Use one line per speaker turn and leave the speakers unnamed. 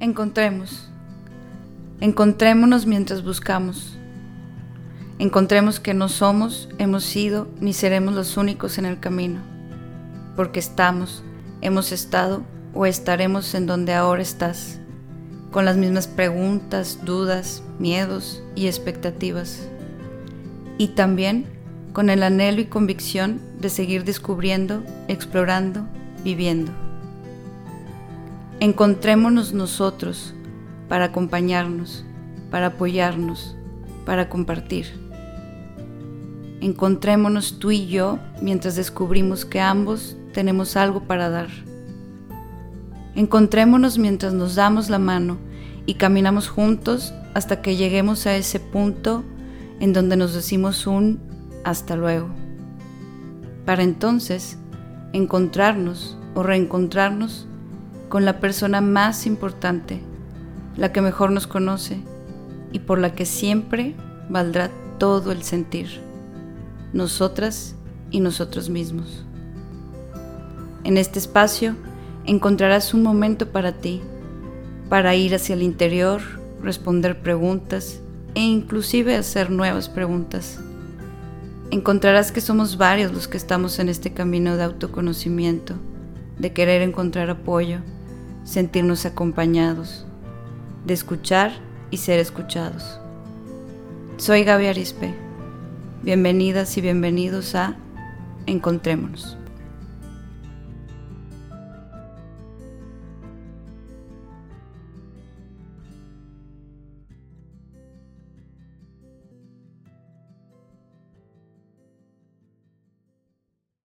Encontremos. Encontrémonos mientras buscamos. Encontremos que no somos, hemos sido ni seremos los únicos en el camino, porque estamos, hemos estado o estaremos en donde ahora estás, con las mismas preguntas, dudas, miedos y expectativas. Y también con el anhelo y convicción de seguir descubriendo, explorando, viviendo. Encontrémonos nosotros para acompañarnos, para apoyarnos, para compartir. Encontrémonos tú y yo mientras descubrimos que ambos tenemos algo para dar. Encontrémonos mientras nos damos la mano y caminamos juntos hasta que lleguemos a ese punto en donde nos decimos un hasta luego. Para entonces encontrarnos o reencontrarnos con la persona más importante, la que mejor nos conoce y por la que siempre valdrá todo el sentir, nosotras y nosotros mismos. En este espacio encontrarás un momento para ti, para ir hacia el interior, responder preguntas e inclusive hacer nuevas preguntas encontrarás que somos varios los que estamos en este camino de autoconocimiento, de querer encontrar apoyo, sentirnos acompañados, de escuchar y ser escuchados. Soy Gaby Arispe. Bienvenidas y bienvenidos a Encontrémonos.